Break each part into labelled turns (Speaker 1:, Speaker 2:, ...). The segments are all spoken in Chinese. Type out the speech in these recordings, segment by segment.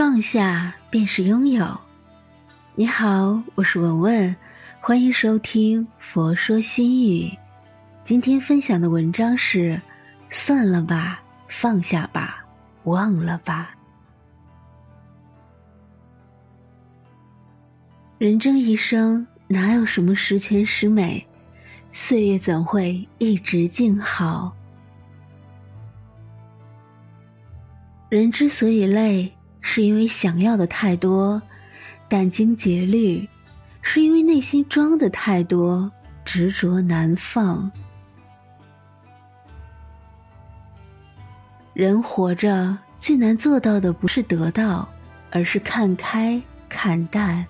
Speaker 1: 放下便是拥有。你好，我是文文，欢迎收听《佛说心语》。今天分享的文章是：算了吧，放下吧，忘了吧。人这一生，哪有什么十全十美？岁月怎会一直静好？人之所以累。是因为想要的太多，殚精竭虑；是因为内心装的太多，执着难放。人活着最难做到的不是得到，而是看开、看淡。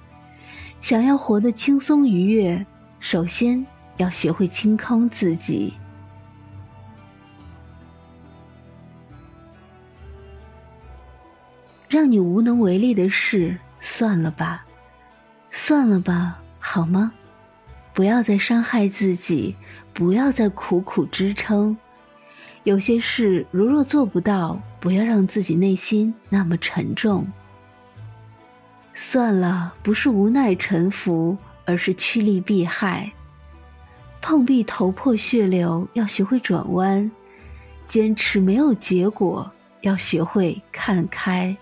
Speaker 1: 想要活得轻松愉悦，首先要学会清空自己。让你无能为力的事，算了吧，算了吧，好吗？不要再伤害自己，不要再苦苦支撑。有些事如若做不到，不要让自己内心那么沉重。算了，不是无奈臣服，而是趋利避害。碰壁头破血流，要学会转弯；坚持没有结果，要学会看开。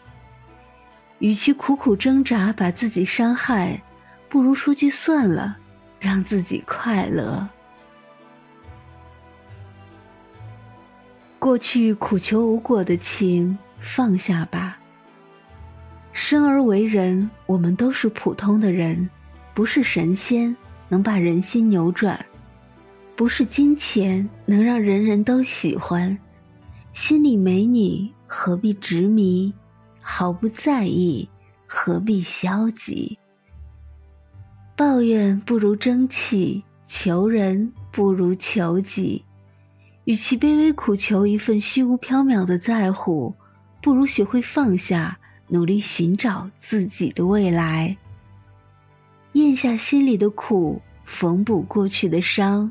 Speaker 1: 与其苦苦挣扎把自己伤害，不如说句算了，让自己快乐。过去苦求无果的情，放下吧。生而为人，我们都是普通的人，不是神仙能把人心扭转，不是金钱能让人人都喜欢。心里没你，何必执迷？毫不在意，何必消极？抱怨不如争气，求人不如求己。与其卑微苦求一份虚无缥缈的在乎，不如学会放下，努力寻找自己的未来。咽下心里的苦，缝补过去的伤。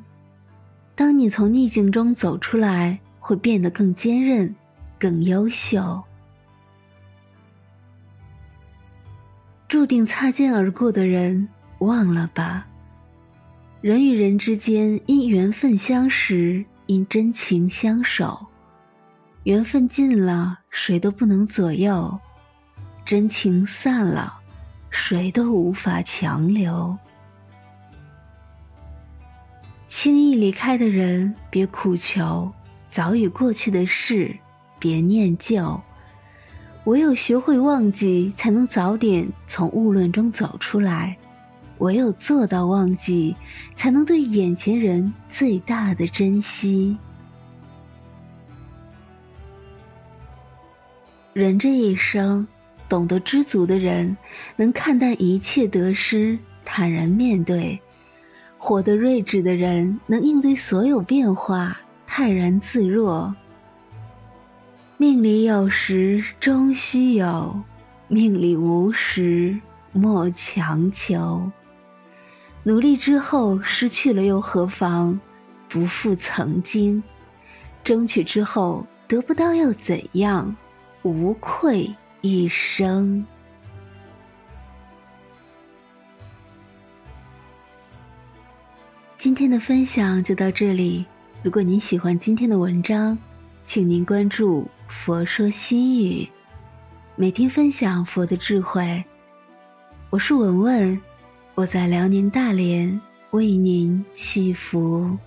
Speaker 1: 当你从逆境中走出来，会变得更坚韧，更优秀。注定擦肩而过的人，忘了吧。人与人之间，因缘分相识，因真情相守。缘分尽了，谁都不能左右；真情散了，谁都无法强留。轻易离开的人，别苦求；早已过去的事，别念旧。唯有学会忘记，才能早点从误论中走出来；唯有做到忘记，才能对眼前人最大的珍惜。人这一生，懂得知足的人，能看淡一切得失，坦然面对；活得睿智的人，能应对所有变化，泰然自若。命里有时终须有，命里无时莫强求。努力之后失去了又何妨？不负曾经。争取之后得不到又怎样？无愧一生。今天的分享就到这里。如果您喜欢今天的文章，请您关注“佛说心语”，每天分享佛的智慧。我是文文，我在辽宁大连为您祈福。